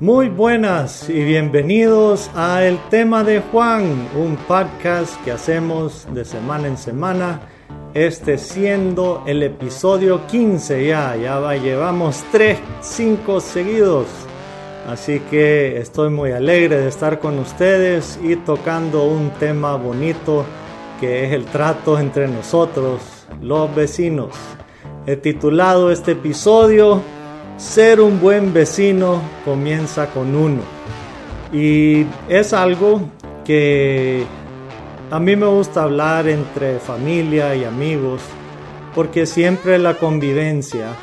Muy buenas y bienvenidos a El tema de Juan, un podcast que hacemos de semana en semana. Este siendo el episodio 15 ya, ya va, llevamos 3, 5 seguidos. Así que estoy muy alegre de estar con ustedes y tocando un tema bonito que es el trato entre nosotros, los vecinos. He titulado este episodio ser un buen vecino comienza con uno. Y es algo que a mí me gusta hablar entre familia y amigos, porque siempre la convivencia,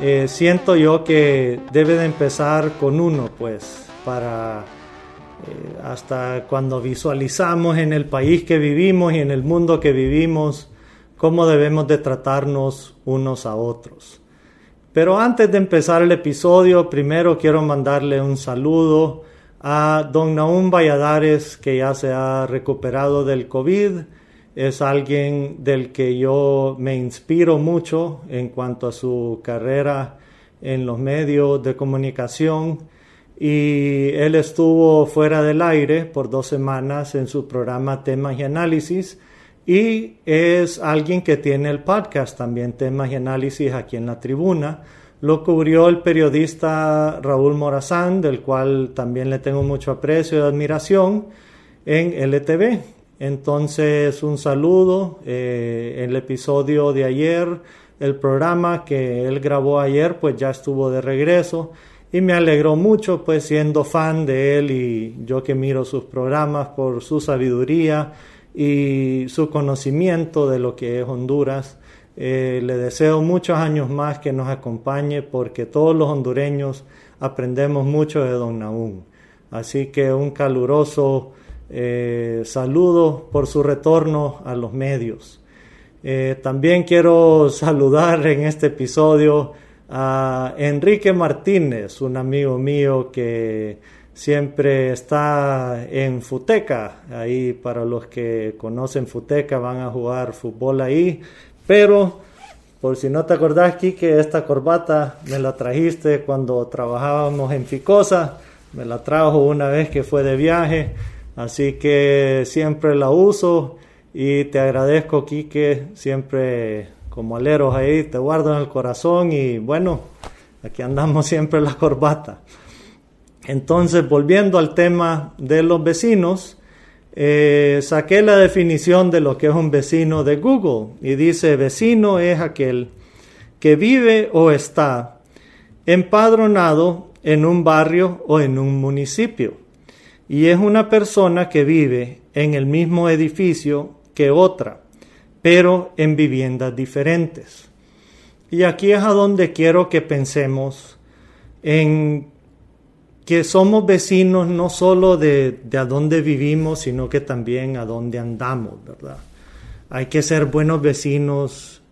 eh, siento yo que debe de empezar con uno, pues, para eh, hasta cuando visualizamos en el país que vivimos y en el mundo que vivimos, cómo debemos de tratarnos unos a otros. Pero antes de empezar el episodio, primero quiero mandarle un saludo a don Naum Valladares, que ya se ha recuperado del COVID. Es alguien del que yo me inspiro mucho en cuanto a su carrera en los medios de comunicación. Y él estuvo fuera del aire por dos semanas en su programa Temas y Análisis y es alguien que tiene el podcast también, temas y análisis aquí en la tribuna. Lo cubrió el periodista Raúl Morazán, del cual también le tengo mucho aprecio y admiración, en LTV. Entonces, un saludo. Eh, el episodio de ayer, el programa que él grabó ayer, pues ya estuvo de regreso y me alegró mucho, pues siendo fan de él y yo que miro sus programas por su sabiduría y su conocimiento de lo que es Honduras. Eh, le deseo muchos años más que nos acompañe porque todos los hondureños aprendemos mucho de Don Naúm. Así que un caluroso eh, saludo por su retorno a los medios. Eh, también quiero saludar en este episodio a Enrique Martínez, un amigo mío que siempre está en Futeca. Ahí para los que conocen Futeca van a jugar fútbol ahí. Pero por si no te acordás, que esta corbata me la trajiste cuando trabajábamos en Ficosa. Me la trajo una vez que fue de viaje. Así que siempre la uso y te agradezco, Quique, siempre como aleros ahí, te guardo en el corazón y bueno, aquí andamos siempre la corbata. Entonces, volviendo al tema de los vecinos, eh, saqué la definición de lo que es un vecino de Google y dice vecino es aquel que vive o está empadronado en un barrio o en un municipio y es una persona que vive en el mismo edificio que otra, pero en viviendas diferentes. Y aquí es a donde quiero que pensemos en que somos vecinos no solo de, a dónde vivimos, sino que también a dónde andamos, ¿verdad? Hay que ser buenos vecinos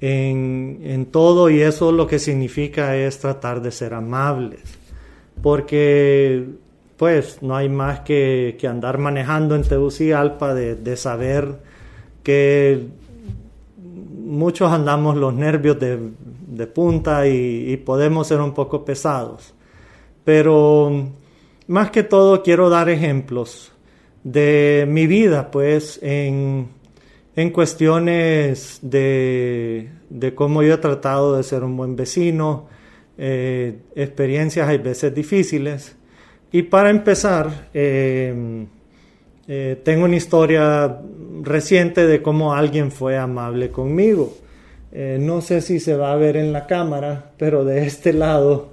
en, en todo y eso lo que significa es tratar de ser amables, porque pues no hay más que, que andar manejando en Tegucigalpa de, de saber que muchos andamos los nervios de, de punta y podemos ser un poco pesados. Pero más que todo quiero dar ejemplos de mi vida, pues, en, en cuestiones de, de, cómo yo he tratado de ser un buen vecino, eh, experiencias hay veces difíciles. Y para empezar, eh, eh, tengo una historia reciente de cómo alguien fue amable conmigo. no sé si se va a ver en la cámara, pero de este lado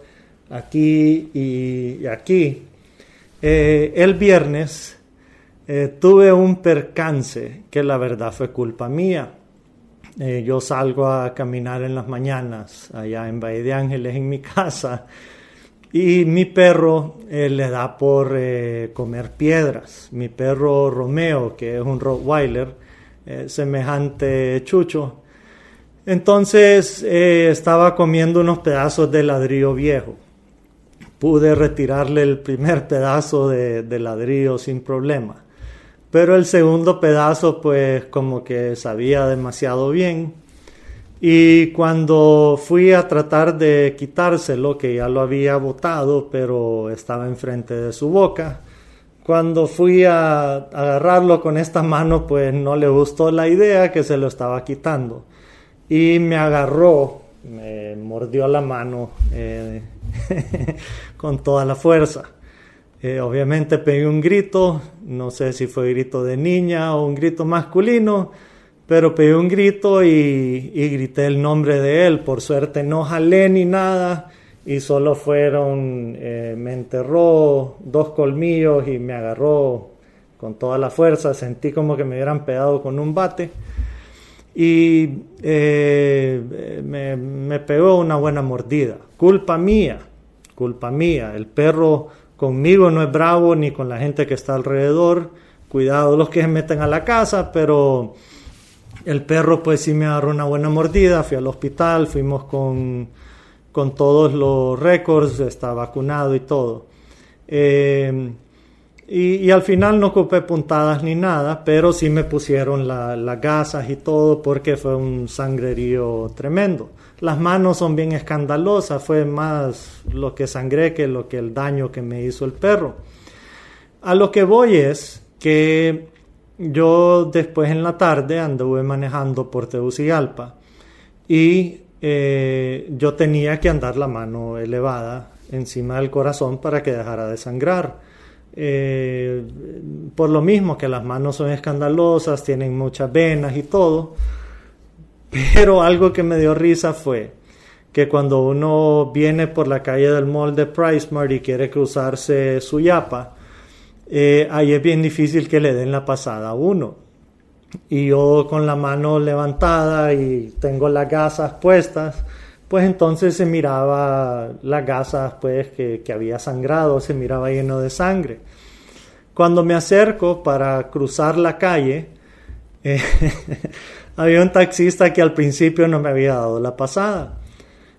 aquí y aquí. Eh, el viernes eh, tuve un percance que la verdad fue culpa mía. eh, yo salgo a caminar en las mañanas allá en Valle de Ángeles en mi casa y mi perro le da por comer piedras. Mi perro Romeo, que es un Rottweiler, semejante chucho, entonces estaba comiendo unos pedazos de ladrillo viejo. Pude retirarle el primer pedazo de ladrillo sin problema. Pero el segundo pedazo pues como que sabía demasiado bien. Y cuando fui a tratar de quitárselo, que ya lo había botado, pero estaba enfrente de su boca, cuando fui a agarrarlo con esta mano, pues no le gustó la idea que se lo estaba quitando. Y me agarró, me mordió la mano eh, con toda la fuerza. Eh, obviamente pegué un grito, no sé si fue grito de niña o un grito masculino, pero pegué un grito y, grité el nombre de él. Por suerte no jalé ni nada y solo fueron, eh, me enterró dos colmillos y me agarró con toda la fuerza. Sentí como que me hubieran pegado con un bate y eh, me, me pegó una buena mordida. Culpa mía, culpa mía. El perro Conmigo no es bravo ni con la gente que está alrededor. Cuidado los que se meten a la casa, pero el perro pues sí me agarró una buena mordida. Fui al hospital, fuimos con, con todos los récords, está vacunado y todo. Eh, y, al final no ocupé puntadas ni nada, pero sí me pusieron las gasas y todo porque fue un sangrerío tremendo. Las manos son bien escandalosas, fue más lo que sangré que lo que el daño que me hizo el perro. A lo que voy es que yo después en la tarde anduve manejando por Tegucigalpa y eh, yo tenía que andar la mano elevada encima del corazón para que dejara de sangrar. Eh, por lo mismo que las manos son escandalosas, tienen muchas venas y todo. Pero algo que me dio risa fue que cuando uno viene por la calle del mall de Pricemart y quiere cruzarse su yapa, eh, ahí es bien difícil que le den la pasada a uno. Y yo con la mano levantada y tengo las gasas puestas, pues entonces se miraba las gasas pues que, había sangrado, se miraba lleno de sangre. Cuando me acerco para cruzar la calle, eh, había un taxista que al principio no me había dado la pasada.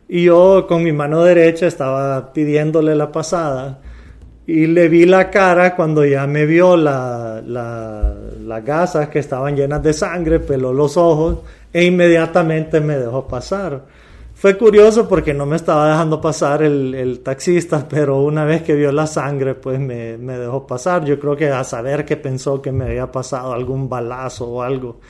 Y yo con mi mano derecha estaba pidiéndole la pasada y le vi la cara cuando ya me vio la, las gasas que estaban llenas de sangre, peló los ojos e inmediatamente me dejó pasar. Fue curioso porque no me estaba dejando pasar el, taxista, pero una vez que vio la sangre, pues me, dejó pasar. Yo creo que a saber que pensó que me había pasado algún balazo o algo.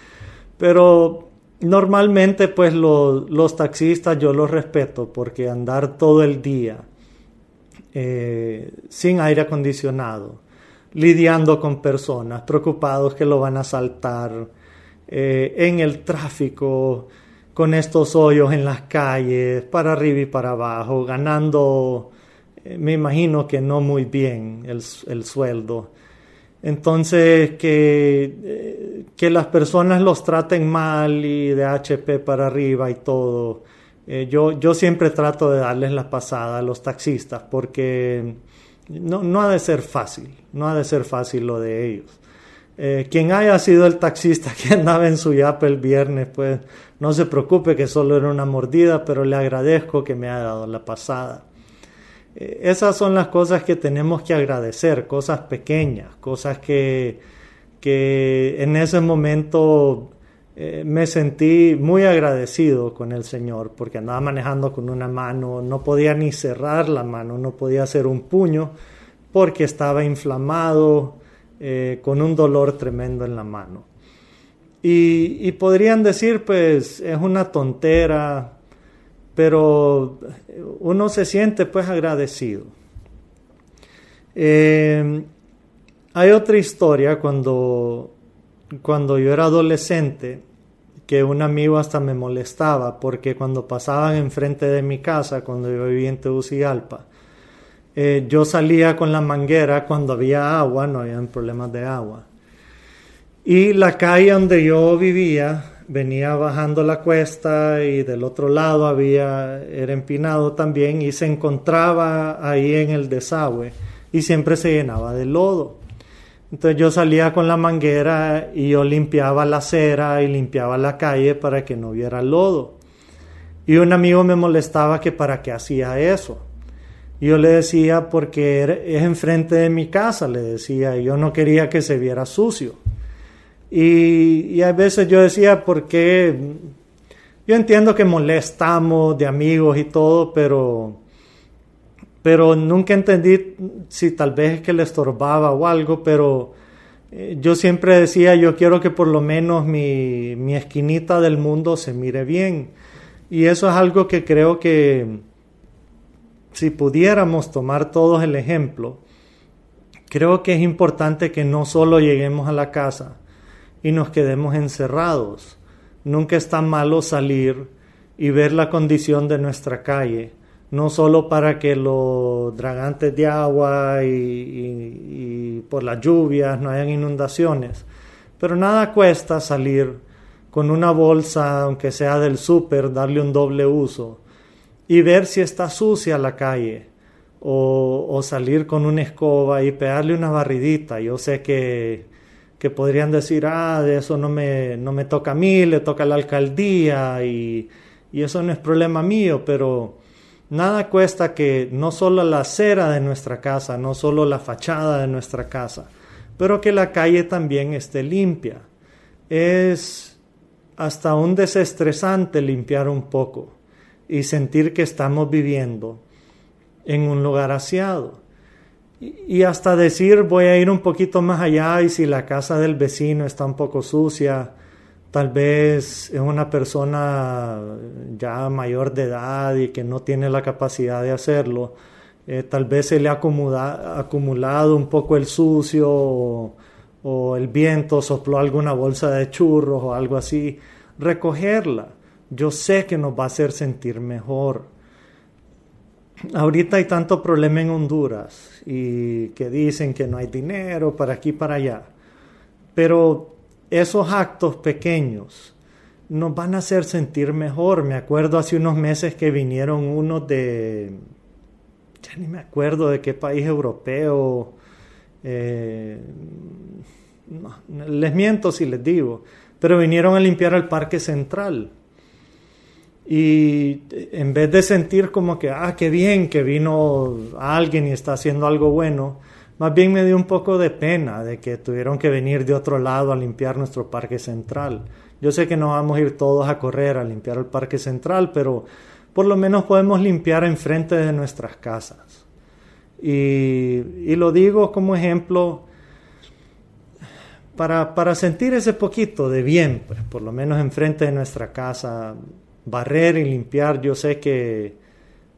Pero normalmente, pues los taxistas yo los respeto porque andar todo el día eh, sin aire acondicionado, lidiando con personas, preocupados que lo van a saltar, eh, en el tráfico con estos hoyos en las calles, para arriba y para abajo, ganando, eh, me imagino que no muy bien el, sueldo. Entonces, que, eh, que, las personas los traten mal y de HP para arriba y todo. Eh, yo, yo siempre trato de darles la pasada a los taxistas porque no, no ha de ser fácil, no ha de ser fácil lo de ellos. Eh, quien haya sido el taxista que andaba en su yapa el viernes, pues no se preocupe que solo era una mordida, pero le agradezco que me haya dado la pasada. Eh, esas son las cosas que tenemos que agradecer, cosas pequeñas, cosas que, que en ese momento eh, me sentí muy agradecido con el Señor, porque andaba manejando con una mano, no podía ni cerrar la mano, no podía hacer un puño, porque estaba inflamado, eh, con un dolor tremendo en la mano. Y, podrían decir, pues, es una tontera, pero uno se siente pues agradecido. Eh, hay otra historia cuando, cuando yo era adolescente, que un amigo hasta me molestaba, porque cuando pasaban enfrente de mi casa, cuando yo vivía en Tegucigalpa, eh, yo salía con la manguera cuando había agua, no había problemas de agua. Y la calle donde yo vivía venía bajando la cuesta y del otro lado había, era empinado también y se encontraba ahí en el desagüe y siempre se llenaba de lodo. Entonces yo salía con la manguera y yo limpiaba la acera y limpiaba la calle para que no hubiera lodo. Y un amigo me molestaba que para qué hacía eso. Yo le decía porque es enfrente de mi casa, le decía, yo no quería que se viera sucio. Y, y a veces yo decía, porque yo entiendo que molestamos de amigos y todo, pero pero nunca entendí si tal vez es que le estorbaba o algo, pero eh, yo siempre decía, yo quiero que por lo menos mi, mi esquinita del mundo se mire bien. Y eso es algo que creo que si pudiéramos tomar todos el ejemplo, creo que es importante que no solo lleguemos a la casa y nos quedemos encerrados. Nunca es tan malo salir y ver la condición de nuestra calle no solo para que los dragantes de agua y, por las lluvias no hayan inundaciones, pero nada cuesta salir con una bolsa, aunque sea del súper, darle un doble uso y ver si está sucia la calle o, salir con una escoba y pegarle una barridita. Yo sé que, que podrían decir, ah, de eso no me, no me toca a mí, le toca a la alcaldía y, y eso no es problema mío, pero Nada cuesta que no solo la acera de nuestra casa, no solo la fachada de nuestra casa, pero que la calle también esté limpia. Es hasta un desestresante limpiar un poco y sentir que estamos viviendo en un lugar aseado. Y hasta decir voy a ir un poquito más allá y si la casa del vecino está un poco sucia, tal vez es una persona ya mayor de edad y que no tiene la capacidad de hacerlo, eh, tal vez se le ha acumulado un poco el sucio o, el viento sopló alguna bolsa de churros o algo así, recogerla. Yo sé que nos va a hacer sentir mejor. Ahorita hay tanto problema en Honduras y que dicen que no hay dinero para aquí para allá. Pero esos actos pequeños nos van a hacer sentir mejor. Me acuerdo hace unos meses que vinieron unos de, ya ni me acuerdo de qué país europeo, eh, les miento si les digo, pero vinieron a limpiar el parque central. Y en vez de sentir como que, ah, qué bien que vino alguien y está haciendo algo bueno, más bien me dio un poco de pena de que tuvieron que venir de otro lado a limpiar nuestro parque central. Yo sé que no vamos a ir todos a correr a limpiar el parque central, pero por lo menos podemos limpiar enfrente de nuestras casas. Y, lo digo como ejemplo para, para, sentir ese poquito de bien, pues, por lo menos enfrente de nuestra casa, barrer y limpiar. Yo sé que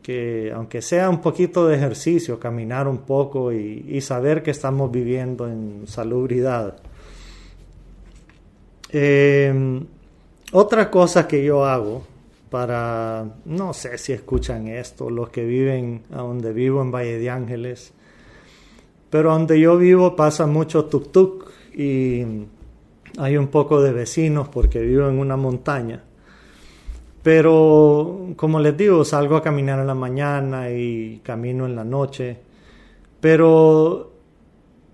que aunque sea un poquito de ejercicio, caminar un poco y, saber que estamos viviendo en salubridad. Eh, otra cosa que yo hago para, no sé si escuchan esto, los que viven a donde vivo en Valle de Ángeles, pero donde yo vivo pasa mucho tuk-tuk y hay un poco de vecinos porque vivo en una montaña. Pero, como les digo, salgo a caminar en la mañana y camino en la noche. Pero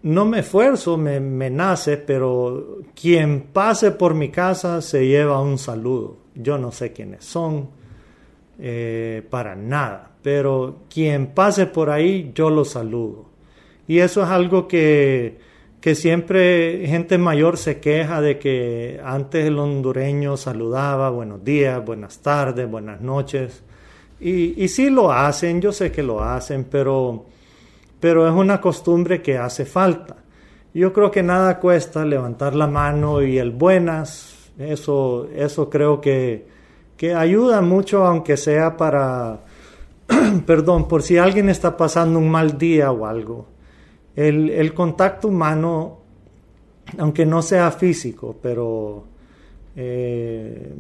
no me esfuerzo, me, nace, pero quien pase por mi casa se lleva un saludo. Yo no sé quiénes son, eh, para nada. Pero quien pase por ahí, yo lo saludo. Y eso es algo que que siempre gente mayor se queja de que antes el hondureño saludaba buenos días, buenas tardes, buenas noches. Y, y sí lo hacen, yo sé que lo hacen, pero, pero es una costumbre que hace falta. Yo creo que nada cuesta levantar la mano y el buenas, eso, eso creo que, que ayuda mucho, aunque sea para, perdón, por si alguien está pasando un mal día o algo el, contacto humano, aunque no sea físico, pero eh,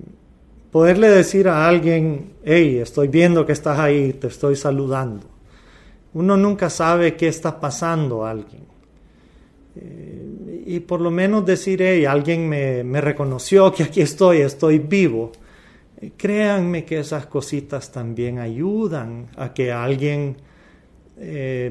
poderle decir a alguien, hey, estoy viendo que estás ahí, te estoy saludando. Uno nunca sabe qué está pasando a alguien. Eh, y, por lo menos decir, hey, alguien me, me, reconoció que aquí estoy, estoy vivo. Créanme que esas cositas también ayudan a que alguien... Eh...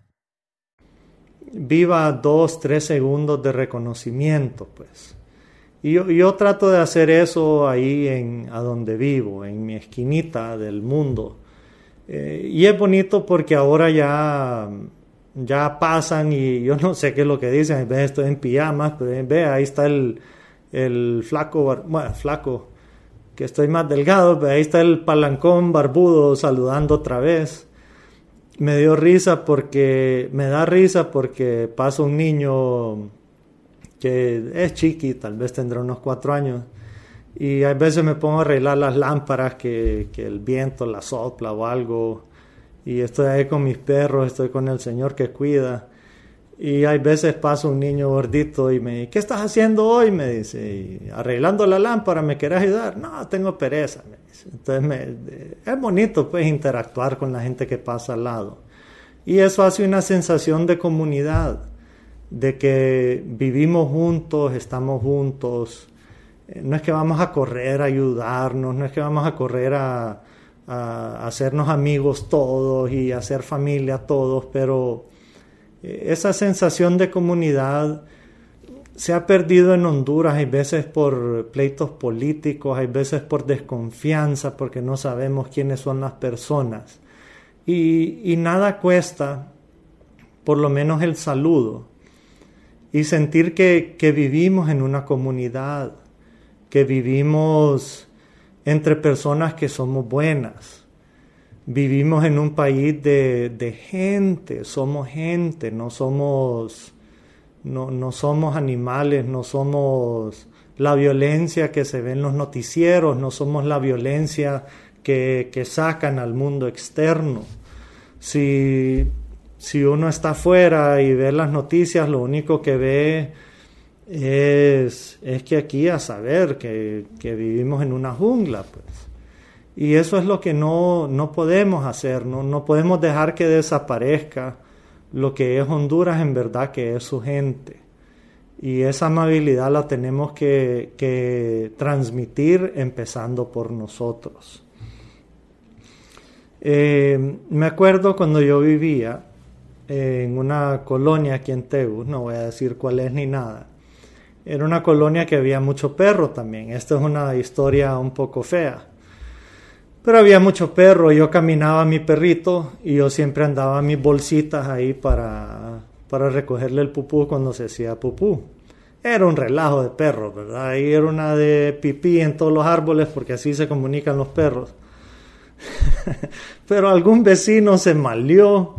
Viva dos, tres segundos de reconocimiento, pues. Y yo, yo trato de hacer eso ahí en, a donde vivo, en mi esquinita del mundo. Eh, y es bonito porque ahora ya ya pasan y yo no sé qué es lo que dicen, ve estoy en pijamas, pero ve, ahí está el, el flaco, bueno, flaco, que estoy más delgado, pero ahí está el palancón barbudo saludando otra vez. Me dio risa porque, me da risa porque pasa un niño que es chiqui, tal vez tendrá unos cuatro años, y a veces me pongo a arreglar las lámparas que, que el viento la sopla o algo y estoy ahí con mis perros, estoy con el Señor que cuida. Y hay veces pasa un niño gordito y me dice, ¿qué estás haciendo hoy? Me dice, arreglando la lámpara, ¿me querés ayudar? No, tengo pereza. Entonces es bonito pues interactuar con la gente que pasa al lado. Y eso hace una sensación de comunidad, de que vivimos juntos, estamos juntos. Eh, no es que vamos a correr a ayudarnos, no es que vamos a correr a, a hacernos amigos todos y hacer familia todos, pero eh, esa sensación de comunidad se ha perdido en Honduras, hay veces por pleitos políticos, hay veces por desconfianza, porque no sabemos quiénes son las personas. Y, nada cuesta, por lo menos el saludo, y sentir que, que vivimos en una comunidad, que vivimos entre personas que somos buenas. Vivimos en un país de, gente, somos gente, no somos, no, no somos animales, no somos la violencia que se ve en los noticieros, no somos la violencia que, que sacan al mundo externo. Si, si uno está afuera y ve las noticias, lo único que ve es, es que aquí a saber que, que, vivimos en una jungla, pues. Y eso es lo que no, no podemos hacer, no, no podemos dejar que desaparezca lo que es Honduras en verdad, que es su gente. Y esa amabilidad la tenemos que, que transmitir empezando por nosotros. Eh, me acuerdo cuando yo vivía en una colonia aquí en Tegus, no voy a decir cuál es ni nada, era una colonia que había mucho perro también. Esta es una historia un poco fea. Pero había mucho perro. Yo caminaba a mi perrito y yo siempre andaba mis bolsitas ahí para, para recogerle el pupú cuando se hacía pupú. Era un relajo de perros, ¿verdad? Ahí era una de pipí en todos los árboles porque así se comunican los perros. Pero algún vecino se malió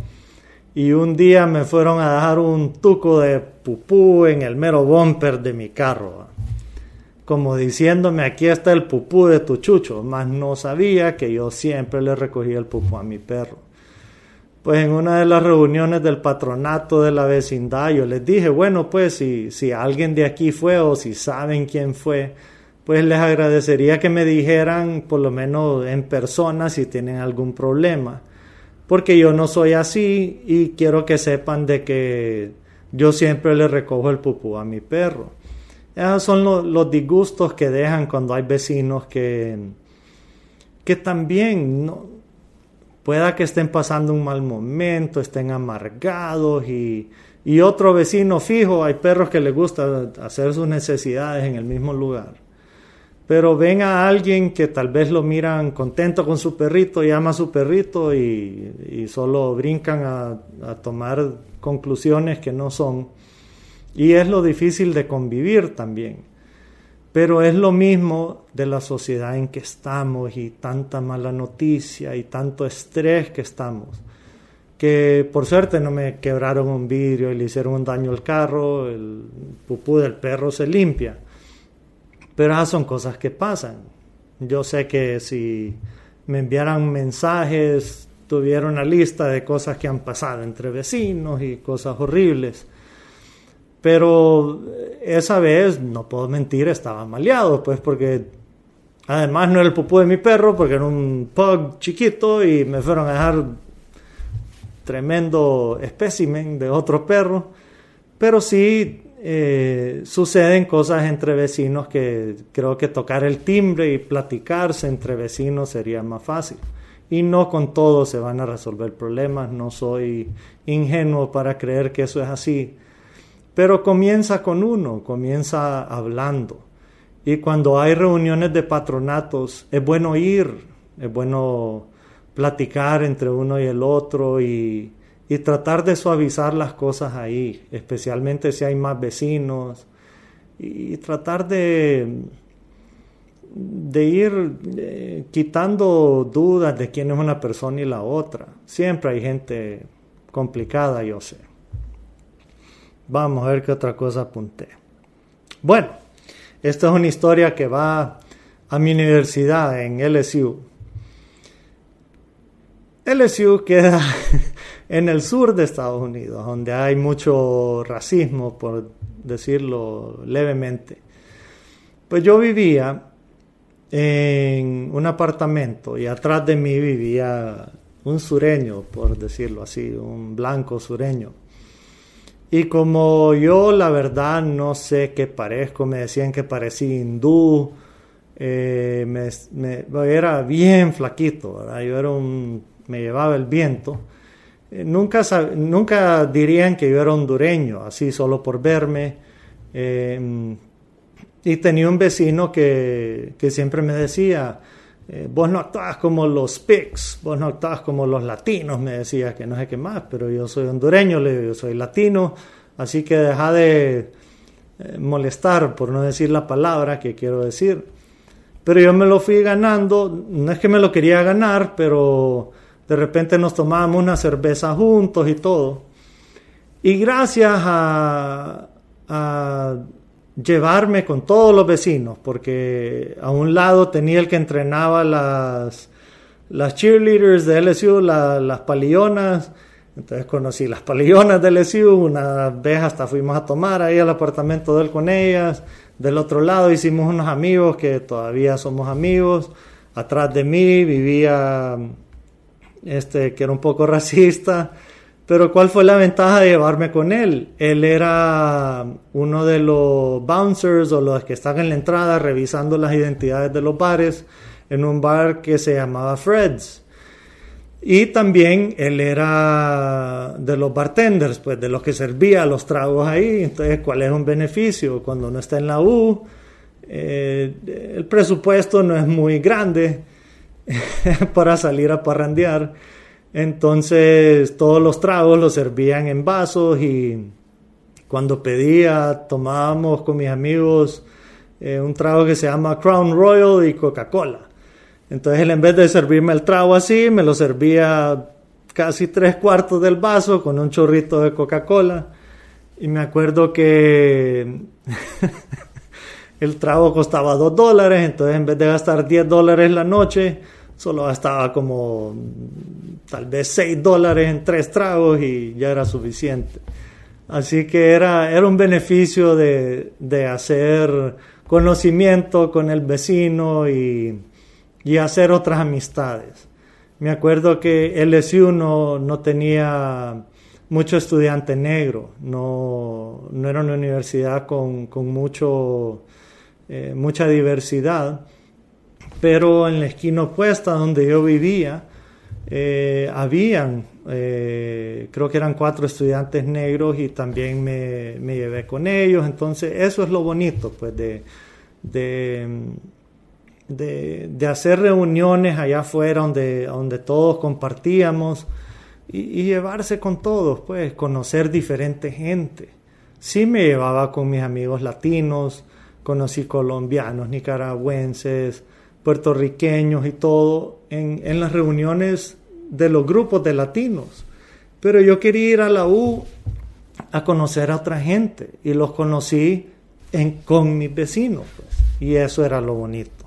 y un día me fueron a dejar un tuco de pupú en el mero bumper de mi carro, como diciéndome aquí está el pupú de tu chucho, mas no sabía que yo siempre le recogía el pupú a mi perro. Pues en una de las reuniones del patronato de la vecindad yo les dije, bueno, pues si, si alguien de aquí fue o si saben quién fue, pues les agradecería que me dijeran por lo menos en persona si tienen algún problema porque yo no soy así y quiero que sepan de que yo siempre le recojo el pupú a mi perro. Esos son los disgustos que dejan cuando hay vecinos que, que también no, pueda que estén pasando un mal momento, estén amargados y, y otro vecino fijo, hay perros que les gusta hacer sus necesidades en el mismo lugar pero ven a alguien que tal vez lo miran contento con su perrito y ama a su perrito y, solo brincan a, tomar conclusiones que no son. Y es lo difícil de convivir también. Pero es lo mismo de la sociedad en que estamos y tanta mala noticia y tanto estrés que estamos, que por suerte no me quebraron un vidrio y le hicieron un daño al carro, el pupú del perro se limpia. Pero esas son cosas que pasan. Yo sé que si me enviaran mensajes, tuviera una lista de cosas que han pasado entre vecinos y cosas horribles. Pero esa vez, no puedo mentir, estaba maleado, pues porque además no era el pupú de mi perro, porque era un pug chiquito y me fueron a dejar tremendo espécimen de otro perro, pero sí eh, suceden cosas entre vecinos que creo que tocar el timbre y platicarse entre vecinos sería más fácil. Y no con todo se van a resolver problemas, no soy ingenuo para creer que eso es así. Pero comienza con uno, comienza hablando. Y cuando hay reuniones de patronatos, es bueno ir, es bueno platicar entre uno y el otro y, tratar de suavizar las cosas ahí, especialmente si hay más vecinos, y tratar de, de ir eh, quitando dudas de quién es una persona y la otra. Siempre hay gente complicada, yo sé. Vamos a ver qué otra cosa apunté. Bueno, esta es una historia que va a mi universidad en LSU. LSU queda en el sur de Estados Unidos, donde hay mucho racismo, por decirlo levemente. Pues yo vivía en un apartamento y atrás de mí vivía un sureño, por decirlo así, un blanco sureño. Y como yo la verdad no sé qué parezco, me decían que parecía hindú, eh, me, era bien flaquito, yo era un me llevaba el viento, eh, nunca, nunca dirían que yo era hondureño, así solo por verme. Em, y tenía un vecino que, siempre me decía, eh, vos no actúas como los pigs, vos no actúas como los latinos, me decía que no sé qué más, pero yo soy hondureño, yo soy latino, así que deja de eh, molestar, por no decir la palabra que quiero decir. Pero yo me lo fui ganando, no es que me lo quería ganar, pero de repente nos tomábamos una cerveza juntos y todo. Y gracias a, llevarme con todos los vecinos, porque a un lado tenía el que entrenaba las, las cheerleaders de LSU, las palillonas. Entonces conocí las palillonas de LSU, una vez hasta fuimos a tomar ahí al apartamento de él con ellas. Del otro lado hicimos unos amigos que todavía somos amigos. Atrás de mí vivía este, que era un poco racista, pero ¿cuál fue la ventaja de llevarme con él? Él era uno de los bouncers o los que están en la entrada revisando las identidades de los bares en un bar que se llamaba Fred's. Y también él era de los bartenders, pues de los que servía los tragos ahí. Entonces, ¿cuál es un beneficio? Cuando uno está en la U, eh, el presupuesto no es muy grande para salir a parrandear. Entonces todos los tragos los servían en vasos y cuando pedía tomábamos con mis amigos eh, un trago que se llama Crown Royal y Coca-Cola. Entonces en vez de servirme el trago así, me lo servía casi tres cuartos del vaso con un chorrito de Coca-Cola. Y me acuerdo que el trago costaba dos dólares, entonces en vez de gastar 10 dólares la noche, solo gastaba como tal vez 6 dólares en tres tragos y ya era suficiente. Así que era, era un beneficio de, hacer conocimiento con el vecino y, hacer otras amistades. Me acuerdo que LSU no, no tenía mucho estudiante negro, no, no era una universidad con, mucho, eh, mucha diversidad pero en la esquina opuesta donde yo vivía, eh, habían, eh, creo que eran cuatro estudiantes negros y también me, llevé con ellos. Entonces, eso es lo bonito, pues, de, de, hacer reuniones allá afuera donde, donde todos compartíamos y, y, llevarse con todos, pues, conocer diferente gente. Sí me llevaba con mis amigos latinos, conocí colombianos, nicaragüenses, puertorriqueños y todo en, las reuniones de los grupos de latinos. Pero yo quería ir a la U a conocer a otra gente y los conocí con mis vecinos. Pues, y eso era lo bonito.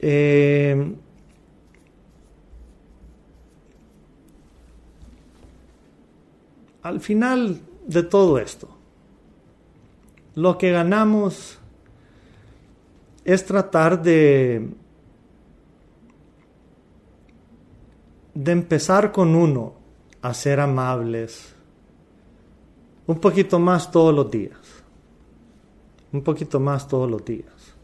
Eh, al final de todo esto, lo que ganamos es tratar de, de empezar con uno a ser amables un poquito más todos los días. Un poquito más todos los días.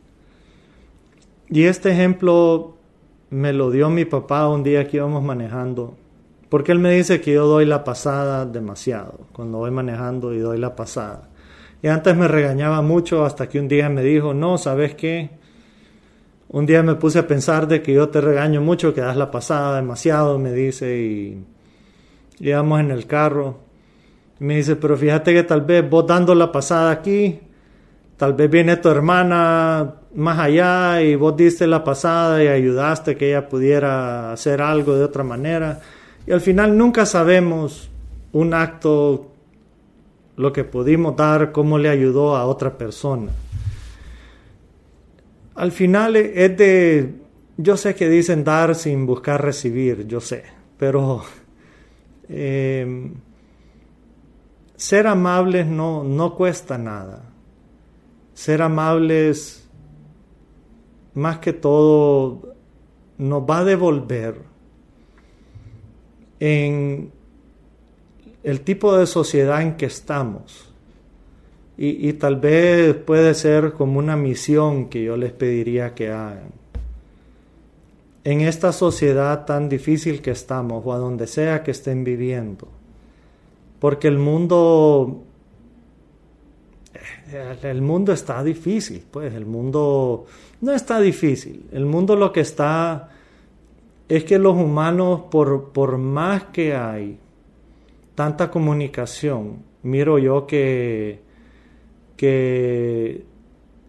Y este ejemplo me lo dio mi papá un día que íbamos manejando. Porque él me dice que yo doy la pasada demasiado. Cuando voy manejando y doy la pasada. Y antes me regañaba mucho hasta que un día me dijo, no, ¿sabes qué? Un día me puse a pensar de que yo te regaño mucho, que das la pasada demasiado, me dice, y íbamos en el carro. Me dice, pero fíjate que tal vez vos dando la pasada aquí, tal vez viene tu hermana más allá y vos diste la pasada y ayudaste que ella pudiera hacer algo de otra manera. Y al final nunca sabemos un acto lo que pudimos dar, cómo le ayudó a otra persona. Al final es de, yo sé que dicen dar sin buscar recibir, yo sé, pero em, ser amables no, no cuesta nada. Ser amables, más que todo, nos va a devolver en el tipo de sociedad en que estamos. Y, tal vez puede ser como una misión que yo les pediría que hagan. En esta sociedad tan difícil que estamos, o a donde sea que estén viviendo, porque el mundo, el mundo está difícil, pues el mundo no está difícil, el mundo lo que está es que los humanos, por, por más que hay, tanta comunicación. Miro yo que, que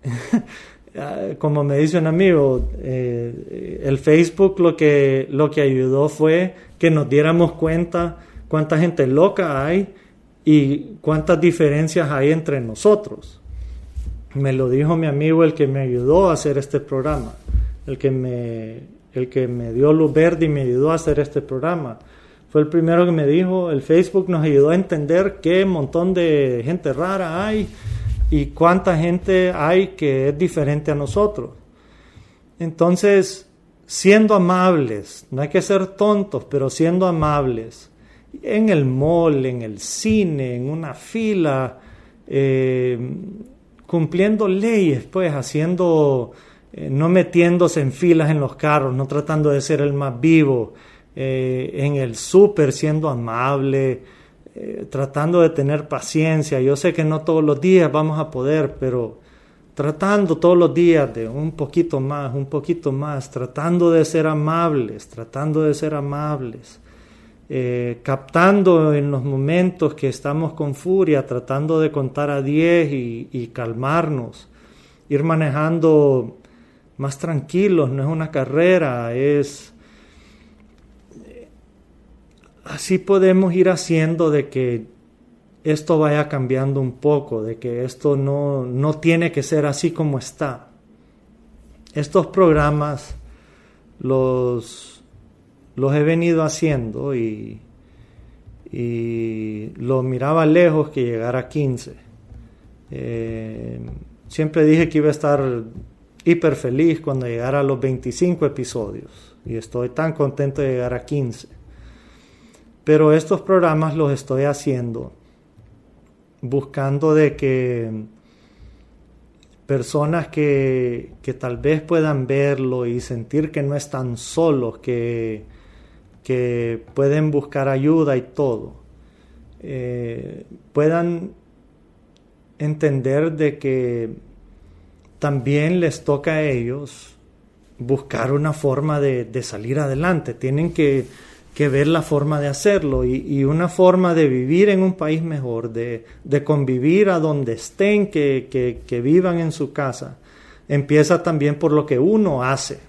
como me dice un amigo, eh, el Facebook lo que, lo que ayudó fue que nos diéramos cuenta cuánta gente loca hay y cuántas diferencias hay entre nosotros. Me lo dijo mi amigo el que me ayudó a hacer este programa, el que me, el que me dio luz verde y me ayudó a hacer este programa fue el primero que me dijo, el Facebook nos ayudó a entender qué montón de gente rara hay y cuánta gente hay que es diferente a nosotros. Entonces, siendo amables, no hay que ser tontos, pero siendo amables, en el mall, en el cine, en una fila, eh, cumpliendo leyes, pues haciendo, eh, no metiéndose en filas en los carros, no tratando de ser el más vivo, eh, en el súper siendo amable, eh, tratando de tener paciencia. Yo sé que no todos los días vamos a poder, pero tratando todos los días de un poquito más, un poquito más, tratando de ser amables, tratando de ser amables. Eh, captando en los momentos que estamos con furia, tratando de contar a 10 y calmarnos, ir manejando más tranquilos, no es una carrera, es así podemos ir haciendo de que esto vaya cambiando un poco, de que esto no, no tiene que ser así como está. Estos programas los, los he venido haciendo y, y lo miraba lejos que llegar a 15. Eh, siempre dije que iba a estar hiper feliz cuando llegara a los 25 episodios y estoy tan contento de llegar a 15. Pero estos programas los estoy haciendo buscando de que personas que, tal vez puedan verlo y sentir que no están solos, que, que pueden buscar ayuda y todo, eh, puedan entender de que también les toca a ellos buscar una forma de, de salir adelante. Tienen que que ver la forma de hacerlo y, una forma de vivir en un país mejor, de, convivir a donde estén, que, que, vivan en su casa, empieza también por lo que uno hace,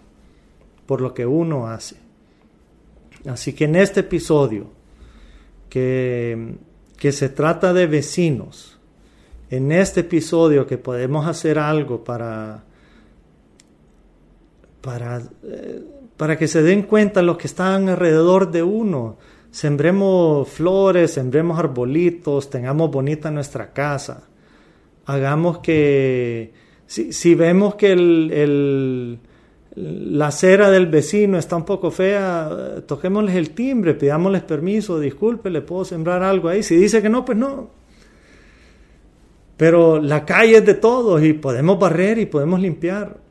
por lo que uno hace. Así que en este episodio que, que se trata de vecinos. En este episodio que podemos hacer algo para, para, eh, para que se den cuenta los que están alrededor de uno. Sembremos flores, sembremos arbolitos, tengamos bonita nuestra casa. Hagamos que, si, si vemos que el, la acera del vecino está un poco fea, toquémosles el timbre, pidámosles permiso, disculpe, le puedo sembrar algo ahí. Si dice que no, pues no. Pero la calle es de todos y podemos barrer y podemos limpiar.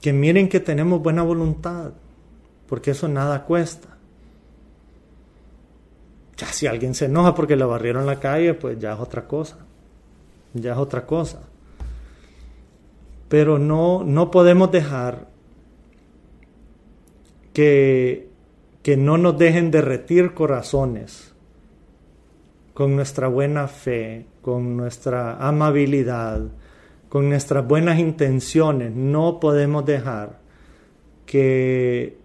Que miren que tenemos buena voluntad, porque eso nada cuesta. Ya si alguien se enoja porque le barrieron la calle, pues ya es otra cosa. Ya es otra cosa. Pero no, no podemos dejar que, que no nos dejen derretir corazones con nuestra buena fe, con nuestra amabilidad, con nuestras buenas intenciones. No podemos dejar que,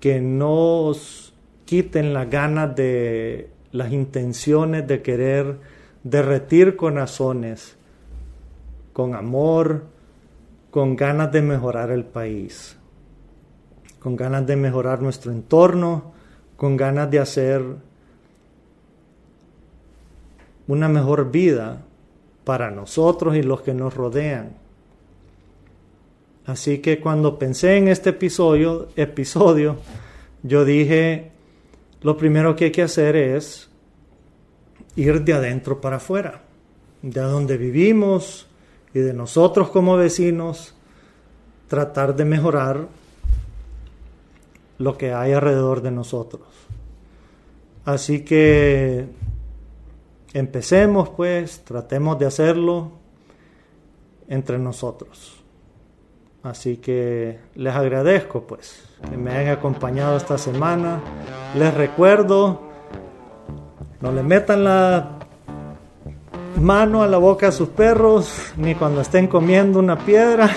que nos quiten las ganas de las intenciones de querer derretir corazones con amor, con ganas de mejorar el país con ganas de mejorar nuestro entorno, con ganas de hacer una mejor vida para nosotros y los que nos rodean. Así que cuando pensé en este episodio, episodio, yo dije, lo primero que hay que hacer es ir de adentro para afuera, de donde vivimos y de nosotros como vecinos, tratar de mejorar lo que hay alrededor de nosotros. Así que empecemos pues, tratemos de hacerlo entre nosotros. Así que les agradezco pues que me hayan acompañado esta semana. Les recuerdo, no le metan la mano a la boca a sus perros, ni cuando estén comiendo una piedra.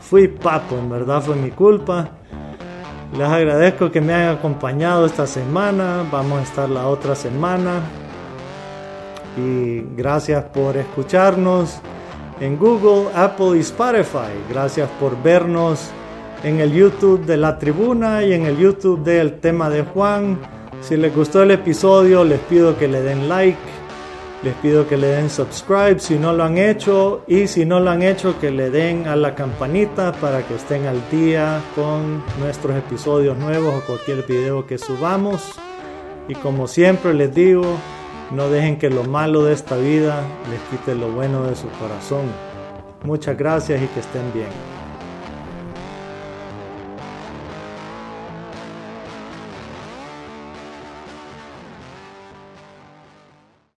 fui papo, en verdad fue mi culpa. Les agradezco que me hayan acompañado esta semana. Vamos a estar la otra semana. Y gracias por escucharnos en Google, Apple y Spotify. Gracias por vernos en el YouTube de la tribuna y en el YouTube del tema de Juan. Si les gustó el episodio, les pido que le den like les pido que le den subscribe si no lo han hecho y si no lo han hecho que le den a la campanita para que estén al día con nuestros episodios nuevos o cualquier video que subamos. Y como siempre les digo, no dejen que lo malo de esta vida les quite lo bueno de su corazón. Muchas gracias y que estén bien.